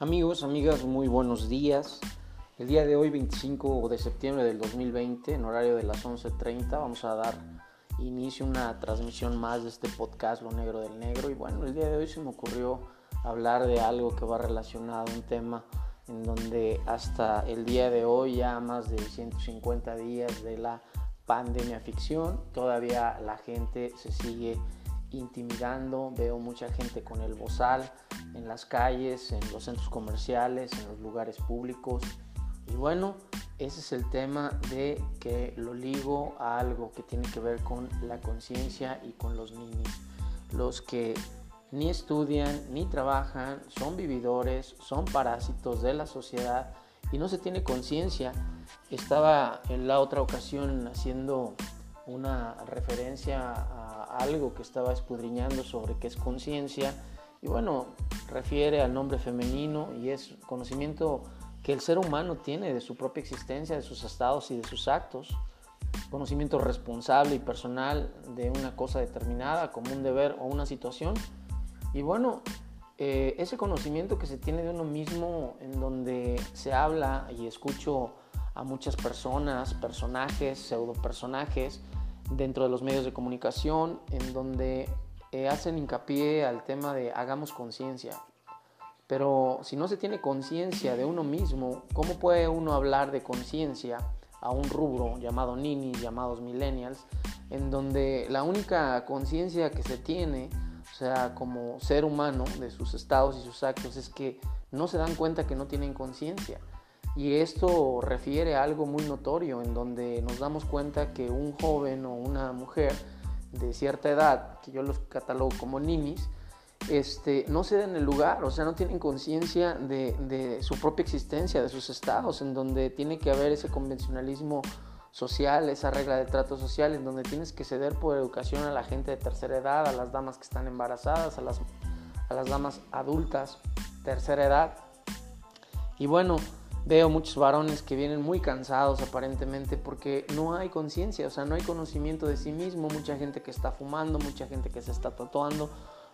Amigos, amigas, muy buenos días. El día de hoy, 25 de septiembre del 2020, en horario de las 11.30, vamos a dar inicio a una transmisión más de este podcast Lo Negro del Negro. Y bueno, el día de hoy se me ocurrió hablar de algo que va relacionado a un tema en donde hasta el día de hoy, ya más de 150 días de la pandemia ficción, todavía la gente se sigue intimidando, veo mucha gente con el bozal en las calles, en los centros comerciales, en los lugares públicos. Y bueno, ese es el tema de que lo ligo a algo que tiene que ver con la conciencia y con los niños. Los que ni estudian ni trabajan, son vividores, son parásitos de la sociedad y no se tiene conciencia. Estaba en la otra ocasión haciendo una referencia a algo que estaba escudriñando sobre qué es conciencia y bueno, refiere al nombre femenino y es conocimiento que el ser humano tiene de su propia existencia, de sus estados y de sus actos, conocimiento responsable y personal de una cosa determinada como un deber o una situación. Y bueno, eh, ese conocimiento que se tiene de uno mismo en donde se habla y escucho a muchas personas, personajes, pseudo personajes, dentro de los medios de comunicación en donde hacen hincapié al tema de hagamos conciencia. Pero si no se tiene conciencia de uno mismo, ¿cómo puede uno hablar de conciencia a un rubro llamado ninis, llamados millennials, en donde la única conciencia que se tiene, o sea, como ser humano de sus estados y sus actos, es que no se dan cuenta que no tienen conciencia? Y esto refiere a algo muy notorio, en donde nos damos cuenta que un joven o una mujer de cierta edad, que yo los catalogo como ninis, este, no se den el lugar, o sea, no tienen conciencia de, de, su propia existencia, de sus estados, en donde tiene que haber ese convencionalismo social, esa regla de trato social, en donde tienes que ceder por educación a la gente de tercera edad, a las damas que están embarazadas, a las, a las damas adultas, tercera edad. Y bueno, Veo muchos varones que vienen muy cansados aparentemente porque no hay conciencia, o sea, no hay conocimiento de sí mismo, mucha gente que está fumando, mucha gente que se está tatuando,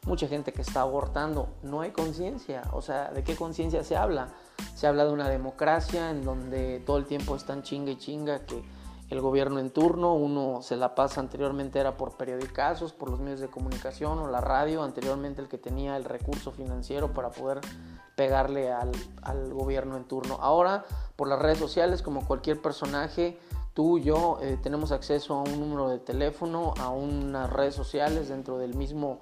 mucha gente que está abortando, no hay conciencia, o sea, ¿de qué conciencia se habla? Se habla de una democracia en donde todo el tiempo están chinga y chinga que el gobierno en turno, uno se la pasa anteriormente era por periodicazos, por los medios de comunicación o la radio, anteriormente el que tenía el recurso financiero para poder pegarle al, gobierno en turno. Ahora, por las redes sociales, como cualquier personaje, tú y yo eh, tenemos acceso a un número de teléfono, a unas redes sociales dentro del mismo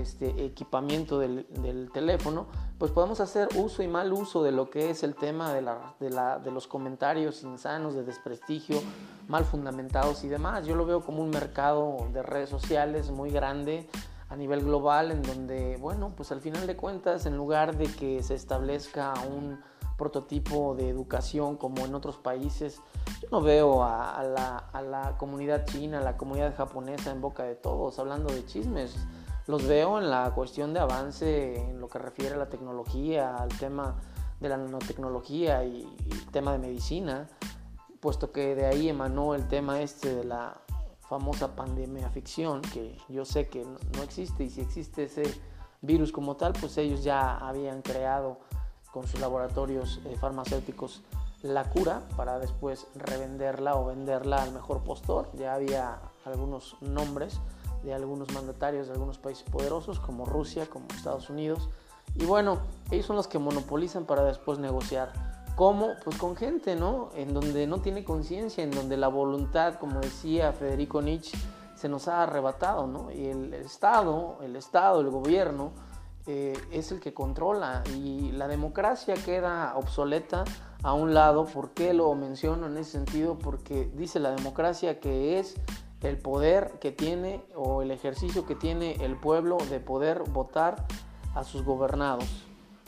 este, equipamiento del, teléfono, pues podemos hacer uso y mal uso de lo que es el tema de, la, de los comentarios insanos, de desprestigio, mal fundamentados y demás. Yo lo veo como un mercado de redes sociales muy grande a nivel global en donde, bueno, pues al final de cuentas, en lugar de que se establezca un prototipo de educación como en otros países, yo no veo a, la, a la comunidad china, a la comunidad japonesa en boca de todos hablando de chismes. Los veo en la cuestión de avance en lo que refiere a la tecnología, al tema de la nanotecnología y el tema de medicina, puesto que de ahí emanó el tema este de la famosa pandemia ficción, que yo sé que no existe y si existe ese virus como tal, pues ellos ya habían creado con sus laboratorios eh, farmacéuticos la cura para después revenderla o venderla al mejor postor. Ya había algunos nombres de algunos mandatarios de algunos países poderosos como Rusia, como Estados Unidos. Y bueno, ellos son los que monopolizan para después negociar ¿Cómo? Pues con gente, ¿no? En donde no tiene conciencia, en donde la voluntad, como decía Federico Nietzsche, se nos ha arrebatado, ¿no? Y el Estado, el Estado, el gobierno, eh, es el que controla y la democracia queda obsoleta a un lado. ¿Por qué lo menciono en ese sentido? Porque dice la democracia que es el poder que tiene o el ejercicio que tiene el pueblo de poder votar a sus gobernados.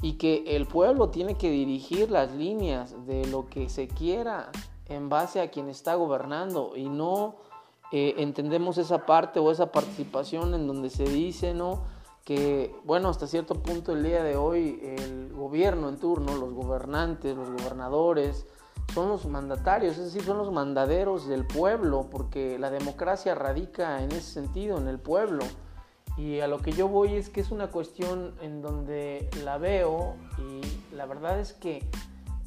Y que el pueblo tiene que dirigir las líneas de lo que se quiera en base a quien está gobernando y no eh, entendemos esa parte o esa participación en donde se dice no que bueno hasta cierto punto el día de hoy el gobierno en turno los gobernantes los gobernadores son los mandatarios es decir son los mandaderos del pueblo porque la democracia radica en ese sentido en el pueblo Y a lo que yo voy es que es una cuestión en donde la veo y la verdad es que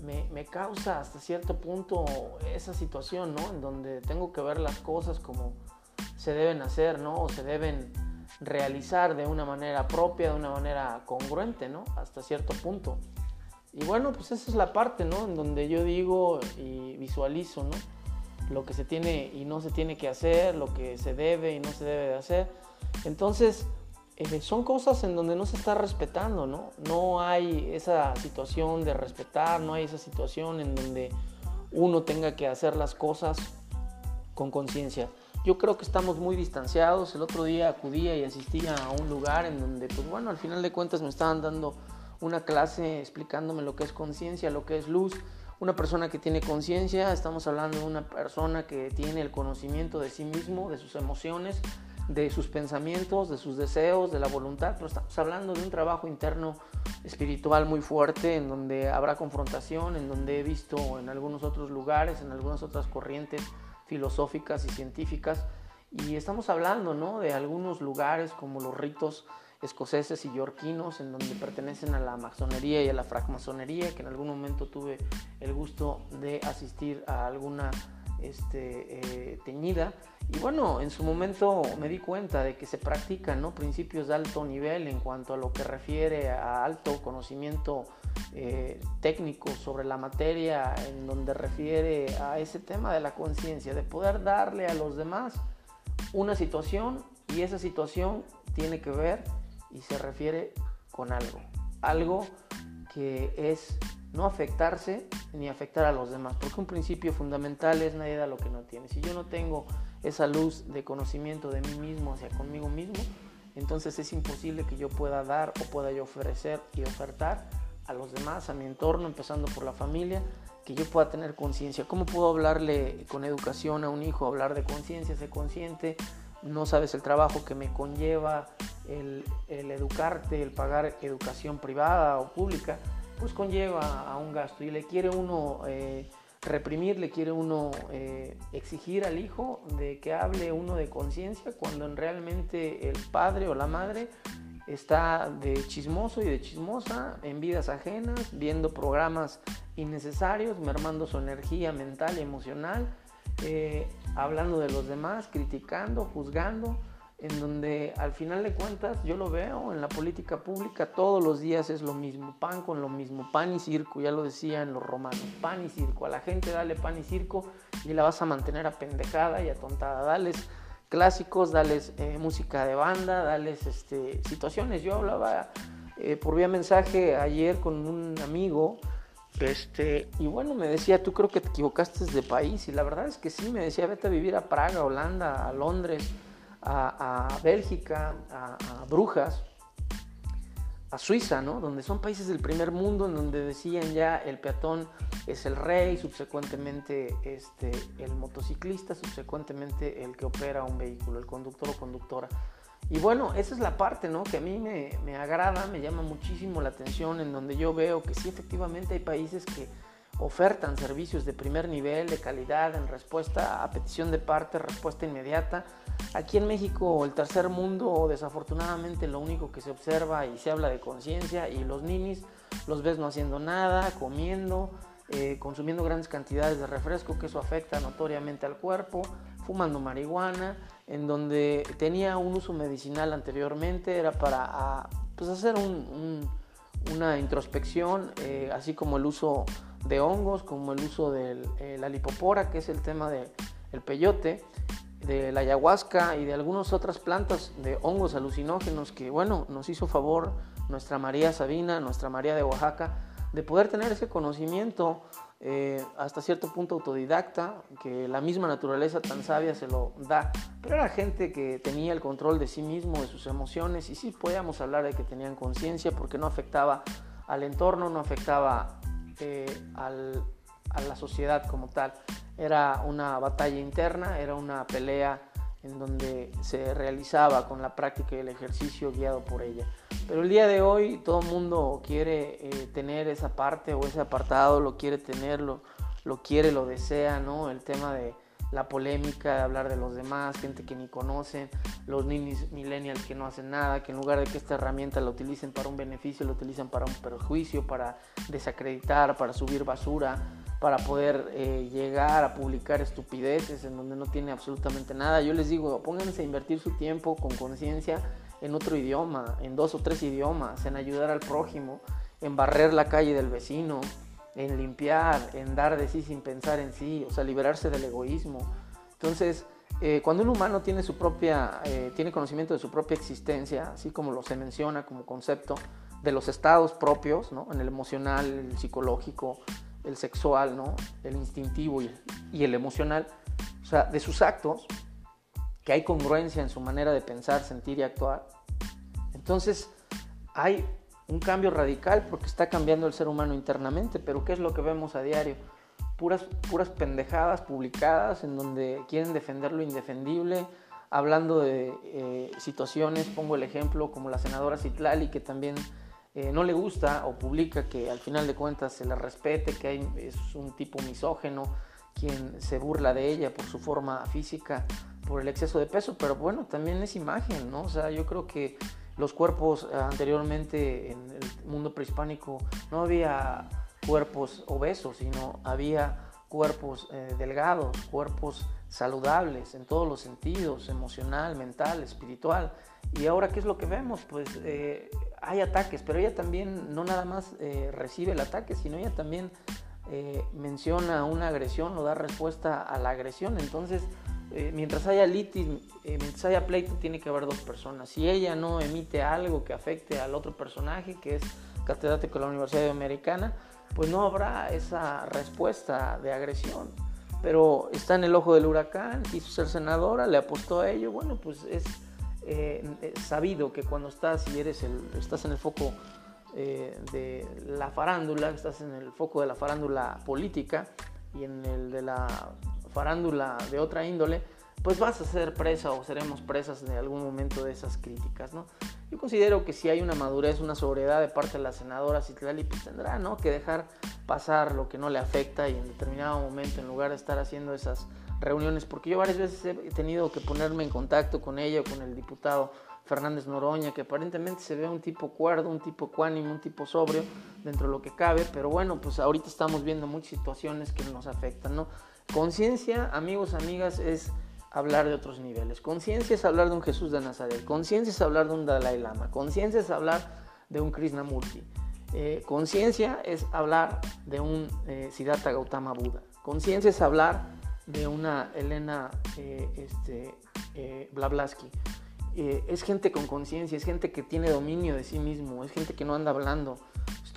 me, me, causa hasta cierto punto esa situación, ¿no? En donde tengo que ver las cosas como se deben hacer, ¿no? O se deben realizar de una manera propia, de una manera congruente, ¿no? Hasta cierto punto. Y bueno, pues esa es la parte, ¿no? En donde yo digo y visualizo, ¿no? Lo que se tiene y no se tiene que hacer, lo que se debe y no se debe de hacer. Entonces, eh, son cosas en donde no se está respetando, ¿no? No hay esa situación de respetar, no hay esa situación en donde uno tenga que hacer las cosas con conciencia. Yo creo que estamos muy distanciados. El otro día acudía y asistía a un lugar en donde, pues bueno, al final de cuentas me estaban dando una clase explicándome lo que es conciencia, lo que es luz. Una persona que tiene conciencia, estamos hablando de una persona que tiene el conocimiento de sí mismo, de sus emociones, de sus pensamientos, de sus deseos, de la voluntad, pero estamos hablando de un trabajo interno espiritual muy fuerte en donde habrá confrontación, en donde he visto en algunos otros lugares, en algunas otras corrientes filosóficas y científicas, y estamos hablando ¿no? de algunos lugares como los ritos escoceses y yorquinos, en donde pertenecen a la masonería y a la francmasonería, que en algún momento tuve el gusto de asistir a alguna este, eh, teñida. Y bueno, en su momento me di cuenta de que se practican ¿no? principios de alto nivel en cuanto a lo que refiere a alto conocimiento eh, técnico sobre la materia, en donde refiere a ese tema de la conciencia, de poder darle a los demás una situación y esa situación tiene que ver y se refiere con algo. Algo que es no afectarse ni afectar a los demás, porque un principio fundamental es nadie da lo que no tiene. Si yo no tengo esa luz de conocimiento de mí mismo hacia conmigo mismo, entonces es imposible que yo pueda dar o pueda yo ofrecer y ofertar a los demás, a mi entorno, empezando por la familia, que yo pueda tener conciencia. ¿Cómo puedo hablarle con educación a un hijo? Hablar de conciencia, ser consciente, no sabes el trabajo que me conlleva el, educarte, el pagar educación privada o pública, pues conlleva a un gasto. Y le quiere uno eh, reprimir, le quiere uno eh, exigir al hijo de que hable uno de conciencia cuando realmente el padre o la madre está de chismoso y de chismosa en vidas ajenas, viendo programas innecesarios, mermando su energía mental y emocional, eh, hablando de los demás, criticando, juzgando en donde al final de cuentas yo lo veo en la política pública todos los días es lo mismo, pan con lo mismo, pan y circo, ya lo decían los romanos, pan y circo, a la gente dale pan y circo y la vas a mantener apendejada y atontada, dales clásicos, dales eh, música de banda, dales este, situaciones, yo hablaba eh, por vía mensaje ayer con un amigo, este, y bueno, me decía, tú creo que te equivocaste de país, y la verdad es que sí, me decía, vete a vivir a Praga, Holanda, a Londres, a, Bélgica, a, Brujas, a Suiza, ¿no? donde son países del primer mundo en donde decían ya el peatón es el rey, subsecuentemente este, el motociclista, subsecuentemente el que opera un vehículo, el conductor o conductora. Y bueno, esa es la parte ¿no? que a mí me, me agrada, me llama muchísimo la atención, en donde yo veo que sí, efectivamente hay países que ofertan servicios de primer nivel, de calidad, en respuesta a petición de parte, respuesta inmediata. Aquí en México, el tercer mundo, desafortunadamente lo único que se observa y se habla de conciencia y los ninis los ves no haciendo nada, comiendo, eh, consumiendo grandes cantidades de refresco, que eso afecta notoriamente al cuerpo, fumando marihuana, en donde tenía un uso medicinal anteriormente, era para ah, pues, hacer una introspección, eh, así como el uso de hongos, como el uso de eh, la lipopora, que es el tema del peyote, de la ayahuasca y de algunas otras plantas de hongos alucinógenos que, bueno, nos hizo favor nuestra María Sabina, nuestra María de Oaxaca, de poder tener ese conocimiento eh, hasta cierto punto autodidacta, que la misma naturaleza tan sabia se lo da. Pero era gente que tenía el control de sí mismo, de sus emociones, y sí podíamos hablar de que tenían conciencia porque no afectaba al entorno, no afectaba eh, a la sociedad como tal. Era una batalla interna, era una pelea en donde se realizaba con la práctica y el ejercicio guiado por ella. Pero el día de hoy todo mundo quiere eh, tener esa parte o ese apartado, lo quiere tener, lo, quiere, lo desea, ¿no? El tema de, la polémica, hablar de los demás, gente que ni conocen, los niños millennials que no hacen nada, que en lugar de que esta herramienta la utilicen para un beneficio, la utilizan para un perjuicio, para desacreditar, para subir basura, para poder eh, llegar a publicar estupideces en donde no tiene absolutamente nada. Yo les digo, pónganse a invertir su tiempo con conciencia en otro idioma, en dos o tres idiomas, en ayudar al prójimo, en barrer la calle del vecino, en limpiar, en dar de sí sin pensar en sí, o sea, liberarse del egoísmo. Entonces, eh, cuando un humano tiene su propia, eh, tiene conocimiento de su propia existencia, así como lo se menciona como concepto, de los estados propios, ¿no? en el emocional, el psicológico, el sexual, ¿no? el instintivo y, y el emocional, o sea, de sus actos, que hay congruencia en su manera de pensar, sentir y actuar. Entonces, hay un cambio radical porque está cambiando el ser humano internamente, pero ¿qué es lo que vemos a diario? Puras, puras pendejadas publicadas en donde quieren defender lo indefendible, hablando de eh, situaciones, pongo el ejemplo como la senadora Citlali, que también eh, no le gusta o publica que al final de cuentas se la respete, que es un tipo misógeno, quien se burla de ella por su forma física, por el exceso de peso, pero bueno, también es imagen, ¿no? O sea, yo creo que los cuerpos anteriormente en el mundo prehispánico no había cuerpos obesos, sino había cuerpos eh, delgados, cuerpos saludables en todos los sentidos, emocional, mental, espiritual. Y ahora, ¿qué es lo que vemos? Pues eh, hay ataques, pero ella también no nada más eh, recibe el ataque, sino ella también eh, menciona una agresión o da respuesta a la agresión. Entonces, mientras haya litis, mientras haya pleito, tiene que haber dos personas. Si ella no emite algo que afecte al otro personaje, que es catedrático de la Universidad Americana, pues no habrá esa respuesta de agresión. Pero está en el ojo del huracán, quiso ser senadora, le apostó a ello. Bueno, pues es eh, sabido que cuando estás y eres el, estás en el foco eh, de la farándula, estás en el foco de la farándula política y en el de la farándula de otra índole, pues vas a ser presa o seremos presas en algún momento de esas críticas, ¿no? Yo considero que si hay una madurez, una sobriedad de parte de la senadora Citlali, pues tendrá, ¿no? Que dejar pasar lo que no le afecta y en determinado momento, en lugar de estar haciendo esas reuniones, porque yo varias veces he tenido que ponerme en contacto con ella o con el diputado Fernández Noroña, que aparentemente se ve un tipo cuerdo, un tipo cuánimo, un tipo sobrio dentro de lo que cabe, pero bueno, pues ahorita estamos viendo muchas situaciones que nos afectan, ¿no? Conciencia, amigos, amigas, es hablar de otros niveles. Conciencia es hablar de un Jesús de Nazaret. Conciencia es hablar de un Dalai Lama. Conciencia es hablar de un Krishnamurti. Eh, conciencia es hablar de un eh, Siddhartha Gautama Buda. Conciencia es hablar de una Elena eh, este, eh, Blablaski. Eh, es gente con conciencia, es gente que tiene dominio de sí mismo, es gente que no anda hablando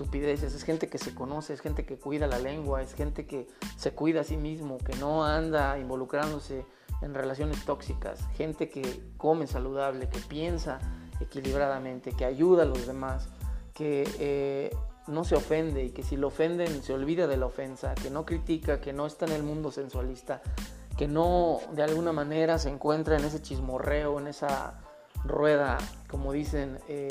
es gente que se conoce, es gente que cuida la lengua, es gente que se cuida a sí mismo, que no anda involucrándose en relaciones tóxicas, gente que come saludable, que piensa equilibradamente, que ayuda a los demás, que no se ofende y que si lo ofenden se olvida de la ofensa, que no critica, que no está en el mundo sensualista, que no de alguna manera se encuentra en ese chismorreo, en esa rueda, como dicen, eh,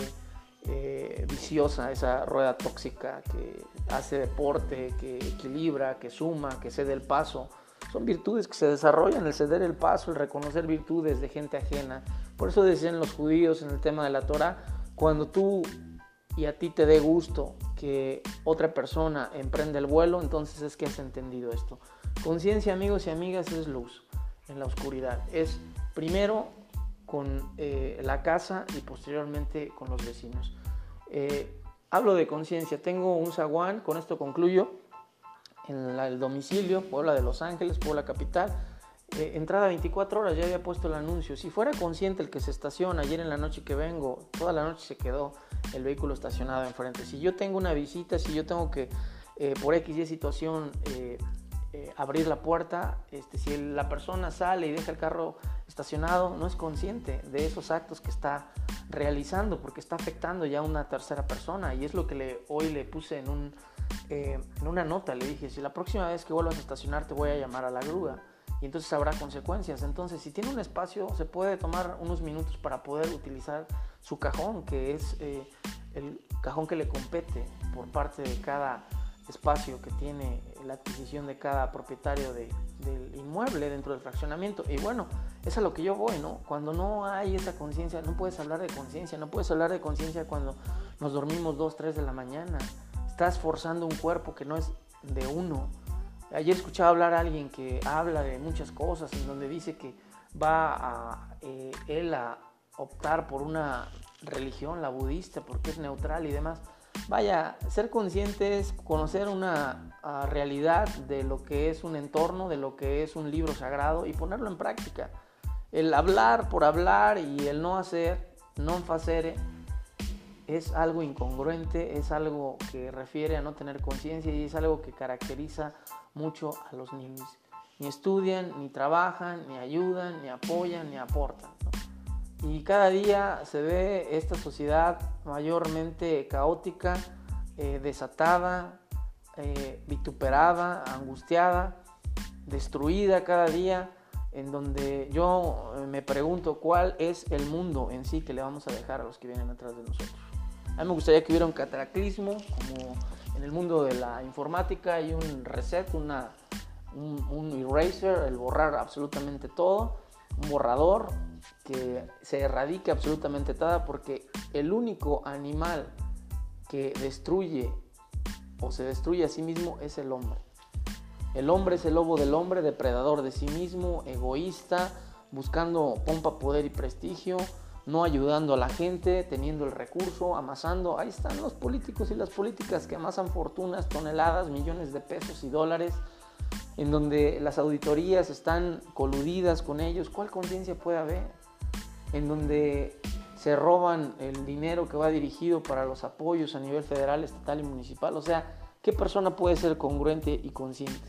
eh, viciosa, esa rueda tóxica que hace deporte, que equilibra, que suma, que cede el paso. Son virtudes que se desarrollan, el ceder el paso, el reconocer virtudes de gente ajena. Por eso decían los judíos en el tema de la Torah, cuando tú y a ti te dé gusto que otra persona emprende el vuelo, entonces es que has entendido esto. Conciencia, amigos y amigas, es luz en la oscuridad. Es primero con eh, la casa y posteriormente con los vecinos. Eh, hablo de conciencia, tengo un zaguán, con esto concluyo, en el domicilio, Puebla de Los Ángeles, Puebla Capital. Eh, entrada 24 horas, ya había puesto el anuncio. Si fuera consciente el que se estaciona ayer en la noche que vengo, toda la noche se quedó el vehículo estacionado enfrente. Si yo tengo una visita, si yo tengo que eh, por X y situación eh, abrir la puerta, este, si la persona sale y deja el carro estacionado, no es consciente de esos actos que está realizando porque está afectando ya a una tercera persona. Y es lo que hoy le puse en, un, en una nota. Le dije, si la próxima vez que vuelvas a estacionar te voy a llamar a la grúa y entonces habrá consecuencias. Entonces, si tiene un espacio, se puede tomar unos minutos para poder utilizar su cajón, que es eh, el cajón que le compete por parte de cada espacio que tiene la adquisición de cada propietario del inmueble dentro del fraccionamiento. Y bueno, es a lo que yo voy, ¿no? Cuando no hay esa conciencia, no puedes hablar de conciencia, no puedes hablar de conciencia cuando nos dormimos 2, 3 de la mañana. Estás forzando un cuerpo que no es de uno. Ayer escuchaba hablar a alguien que habla de muchas cosas, en donde dice que va eh, él a optar por una religión, la budista, porque es neutral y demás. Vaya, ser consciente es conocer una ah, realidad de lo que es un entorno, de lo que es un libro sagrado y ponerlo en práctica. El hablar por hablar y el no hacer, no facere, es algo incongruente, es algo que refiere a no tener conciencia y es algo que caracteriza mucho a los niños. Ni estudian, ni trabajan, ni ayudan, ni apoyan, ni aportan. Y cada día se ve esta sociedad mayormente caótica, eh, desatada, eh, vituperada, angustiada, destruida cada día, en donde yo eh, me pregunto cuál es el mundo en sí que le vamos a dejar a los que vienen atrás de nosotros. A mí me gustaría que hubiera un cataclismo, como en el mundo de la informática hay un reset, una, un, un eraser, el borrar absolutamente todo, un borrador, que se erradique absolutamente toda porque el único animal que destruye o se destruye a sí mismo es el hombre. El hombre es el lobo del hombre, depredador de sí mismo, egoísta, buscando pompa, poder y prestigio, no ayudando a la gente, teniendo el recurso, amasando. Ahí están los políticos y las políticas que amasan fortunas, toneladas, millones de pesos y dólares, en donde las auditorías están coludidas con ellos. ¿Cuál conciencia puede haber? En donde se roban el dinero que va dirigido para los apoyos a nivel federal, estatal y municipal. O sea, ¿qué persona puede ser congruente y consciente?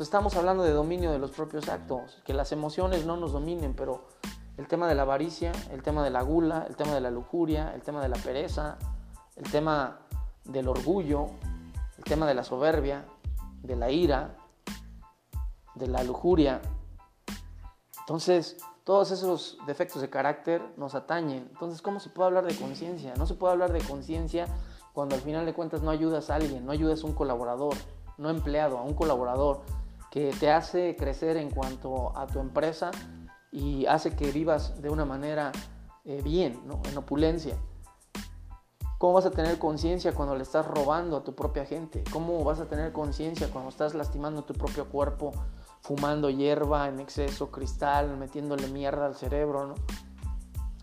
Estamos hablando de dominio de los propios actos, que las emociones no nos dominen, pero el tema de la avaricia, el tema de la gula, el tema de la lujuria, el tema de la pereza, el tema del orgullo, el tema de la soberbia, de la ira, de la lujuria. Entonces, todos esos defectos de carácter nos atañen. Entonces, ¿cómo se puede hablar de conciencia? No se puede hablar de conciencia cuando al final de cuentas no ayudas a alguien, no ayudas a un colaborador, no empleado, a un colaborador que te hace crecer en cuanto a tu empresa y hace que vivas de una manera eh, bien, en opulencia. ¿Cómo vas a tener conciencia cuando le estás robando a tu propia gente? ¿Cómo vas a tener conciencia cuando estás lastimando tu propio cuerpo fumando hierba en exceso, cristal, metiéndole mierda al cerebro, ¿no?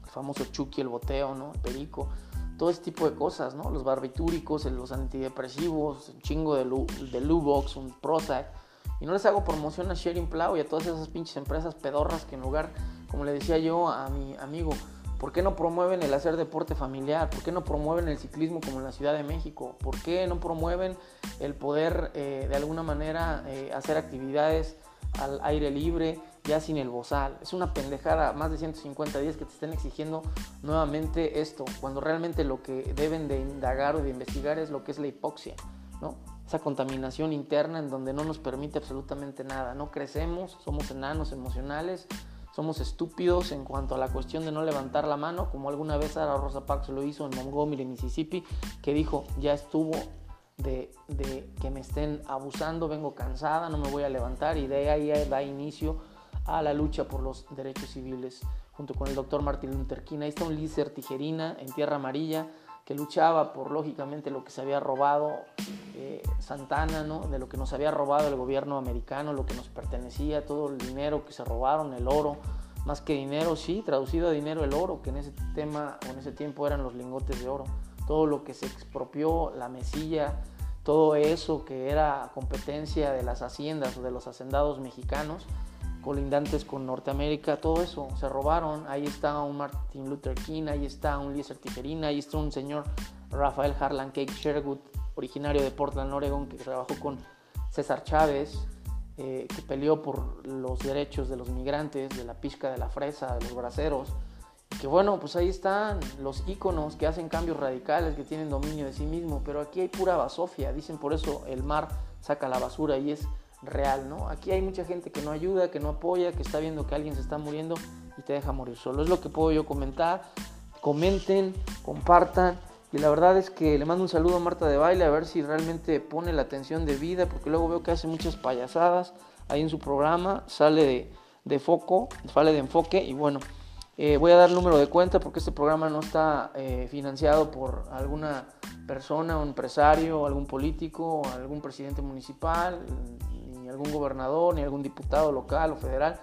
El famoso chuki, el boteo, ¿no? El perico, todo ese tipo de cosas, ¿no? Los barbitúricos, los antidepresivos, un chingo de, de Lubox, un Prozac. Y no les hago promoción a Sharing Plow y a todas esas pinches empresas pedorras que en lugar, como le decía yo a mi amigo, ¿Por qué no promueven el hacer deporte familiar? ¿Por qué no promueven el ciclismo como en la Ciudad de México? ¿Por qué no promueven el poder eh, de alguna manera eh, hacer actividades al aire libre, ya sin el bozal. Es una pendejada, más de 150 días que te estén exigiendo nuevamente esto, cuando realmente lo que deben de indagar o de investigar es lo que es la hipoxia, ¿no? Esa contaminación interna en donde no nos permite absolutamente nada, no crecemos, somos enanos emocionales, somos estúpidos en cuanto a la cuestión de no levantar la mano, como alguna vez Sara Rosa Parks lo hizo en Montgomery, Mississippi, que dijo, ya estuvo de, que me estén abusando, vengo cansada, no me voy a levantar y de ahí da inicio a la lucha por los derechos civiles junto con el doctor Martin Luther King. Ahí está un líder tijerina en Tierra Amarilla que luchaba por lógicamente lo que se había robado eh, Santana, ¿no? de lo que nos había robado el gobierno americano, lo que nos pertenecía, todo el dinero que se robaron, el oro, más que dinero, sí, traducido a dinero el oro, que en ese tema o en ese tiempo eran los lingotes de oro, todo lo que se expropió, la mesilla, todo eso que era competencia de las haciendas o de los hacendados mexicanos, colindantes con Norteamérica, todo eso se robaron. Ahí está un Martin Luther King, ahí está un Eliezer Tijerina, ahí está un señor Rafael Harlan Cake Sherwood, originario de Portland, Oregon, que trabajó con César Chávez, eh, que peleó por los derechos de los migrantes, de la pizca de la fresa, de los braceros que bueno, pues ahí están los íconos que hacen cambios radicales, que tienen dominio de sí mismo, pero aquí hay pura basofia, dicen por eso el mar saca la basura y es real, ¿no? Aquí hay mucha gente que no ayuda, que no apoya, que está viendo que alguien se está muriendo y te deja morir solo. Es lo que puedo yo comentar. Comenten, compartan Y la verdad es que le mando un saludo a Marta de Baile a ver si realmente pone la atención de vida, porque luego veo que hace muchas payasadas ahí en su programa, sale de, foco, sale de enfoque y bueno, eh, voy a dar el número de cuenta porque este programa no está eh, financiado por alguna persona, un empresario, algún político, algún presidente municipal, ni algún gobernador, ni algún diputado local o federal.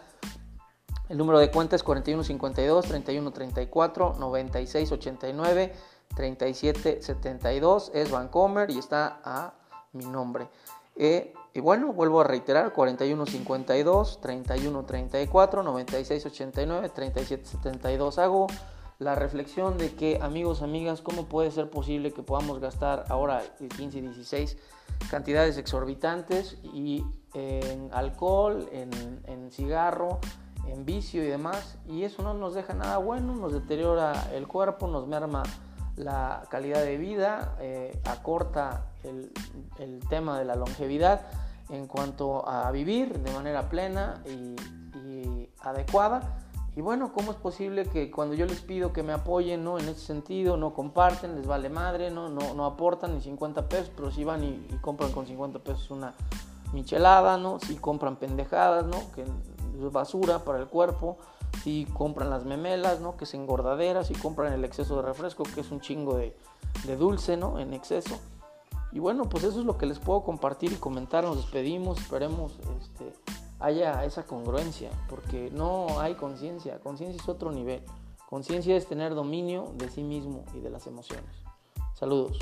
El número de cuenta es 4152 3134 9689 3772. Es Vancomer y está a mi nombre. Eh, y bueno, vuelvo a reiterar, 4152 3134 9689 3772. Hago la reflexión de que, amigos, amigas, ¿cómo puede ser posible que podamos gastar ahora el 15 y 16 cantidades exorbitantes en alcohol, en, en cigarro, en vicio y demás, y eso no nos deja nada bueno, nos deteriora el cuerpo, nos merma la calidad de vida, eh, acorta el, tema de la longevidad en cuanto a vivir de manera plena y, adecuada. Y bueno, ¿cómo es posible que cuando yo les pido que me apoyen ¿no? en ese sentido, no comparten, les vale madre, no, no, no aportan ni 50 pesos, pero si van y, compran con 50 pesos una michelada, ¿no? si compran pendejadas, ¿no? que basura para el cuerpo, si compran las memelas, ¿no? que es engordadera, si compran el exceso de refresco, que es un chingo de, de dulce ¿no? en exceso. Y bueno, pues eso es lo que les puedo compartir y comentar. Nos despedimos, esperemos este, haya esa congruencia, porque no hay conciencia. Conciencia es otro nivel. Conciencia es tener dominio de sí mismo y de las emociones. Saludos.